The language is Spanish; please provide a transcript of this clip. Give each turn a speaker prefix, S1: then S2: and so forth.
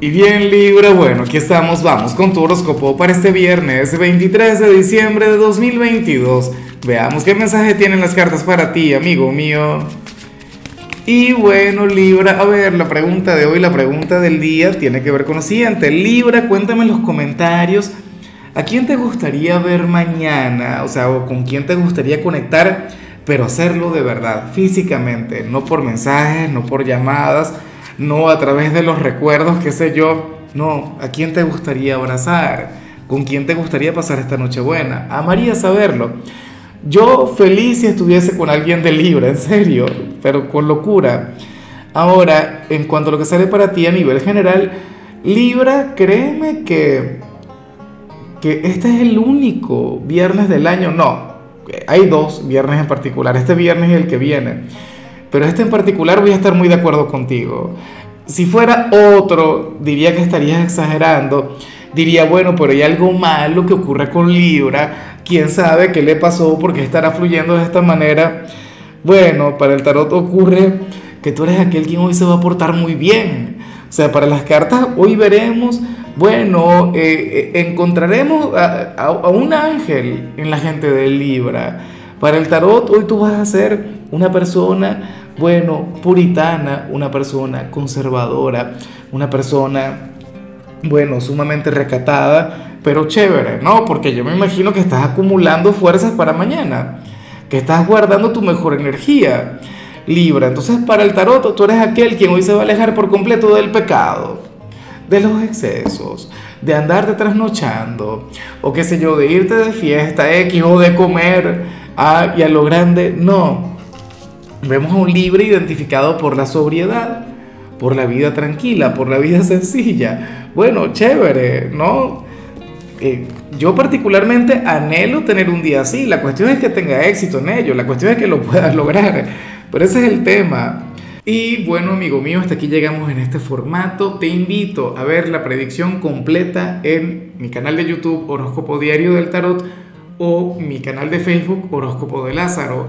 S1: Y bien Libra, bueno, aquí estamos, vamos con tu horóscopo para este viernes 23 de diciembre de 2022. Veamos qué mensaje tienen las cartas para ti, amigo mío. Y bueno Libra, a ver, la pregunta de hoy, la pregunta del día tiene que ver con lo siguiente. Libra, cuéntame en los comentarios a quién te gustaría ver mañana, o sea, con quién te gustaría conectar, pero hacerlo de verdad, físicamente, no por mensajes, no por llamadas no a través de los recuerdos, qué sé yo, no, ¿a quién te gustaría abrazar? ¿Con quién te gustaría pasar esta noche buena? Amaría saberlo. Yo feliz si estuviese con alguien de Libra, en serio, pero con locura. Ahora, en cuanto a lo que sale para ti a nivel general, Libra, créeme que, que este es el único viernes del año. No, hay dos viernes en particular, este viernes y el que viene pero este en particular voy a estar muy de acuerdo contigo. Si fuera otro, diría que estarías exagerando. Diría, bueno, pero hay algo malo que ocurre con Libra. ¿Quién sabe qué le pasó? ¿Por qué estará fluyendo de esta manera? Bueno, para el tarot ocurre que tú eres aquel quien hoy se va a portar muy bien. O sea, para las cartas hoy veremos, bueno, eh, eh, encontraremos a, a un ángel en la gente de Libra para el tarot hoy tú vas a ser una persona, bueno, puritana, una persona conservadora, una persona, bueno, sumamente recatada, pero chévere, ¿no? Porque yo me imagino que estás acumulando fuerzas para mañana, que estás guardando tu mejor energía. Libra, entonces para el tarot tú eres aquel quien hoy se va a alejar por completo del pecado, de los excesos, de andarte trasnochando, o qué sé yo, de irte de fiesta X o de comer a, y a lo grande, no. Vemos a un libre identificado por la sobriedad, por la vida tranquila, por la vida sencilla. Bueno, chévere, ¿no? Eh, yo particularmente anhelo tener un día así. La cuestión es que tenga éxito en ello, la cuestión es que lo puedas lograr. Pero ese es el tema. Y bueno, amigo mío, hasta aquí llegamos en este formato. Te invito a ver la predicción completa en mi canal de YouTube Horóscopo Diario del Tarot o mi canal de Facebook Horóscopo de Lázaro.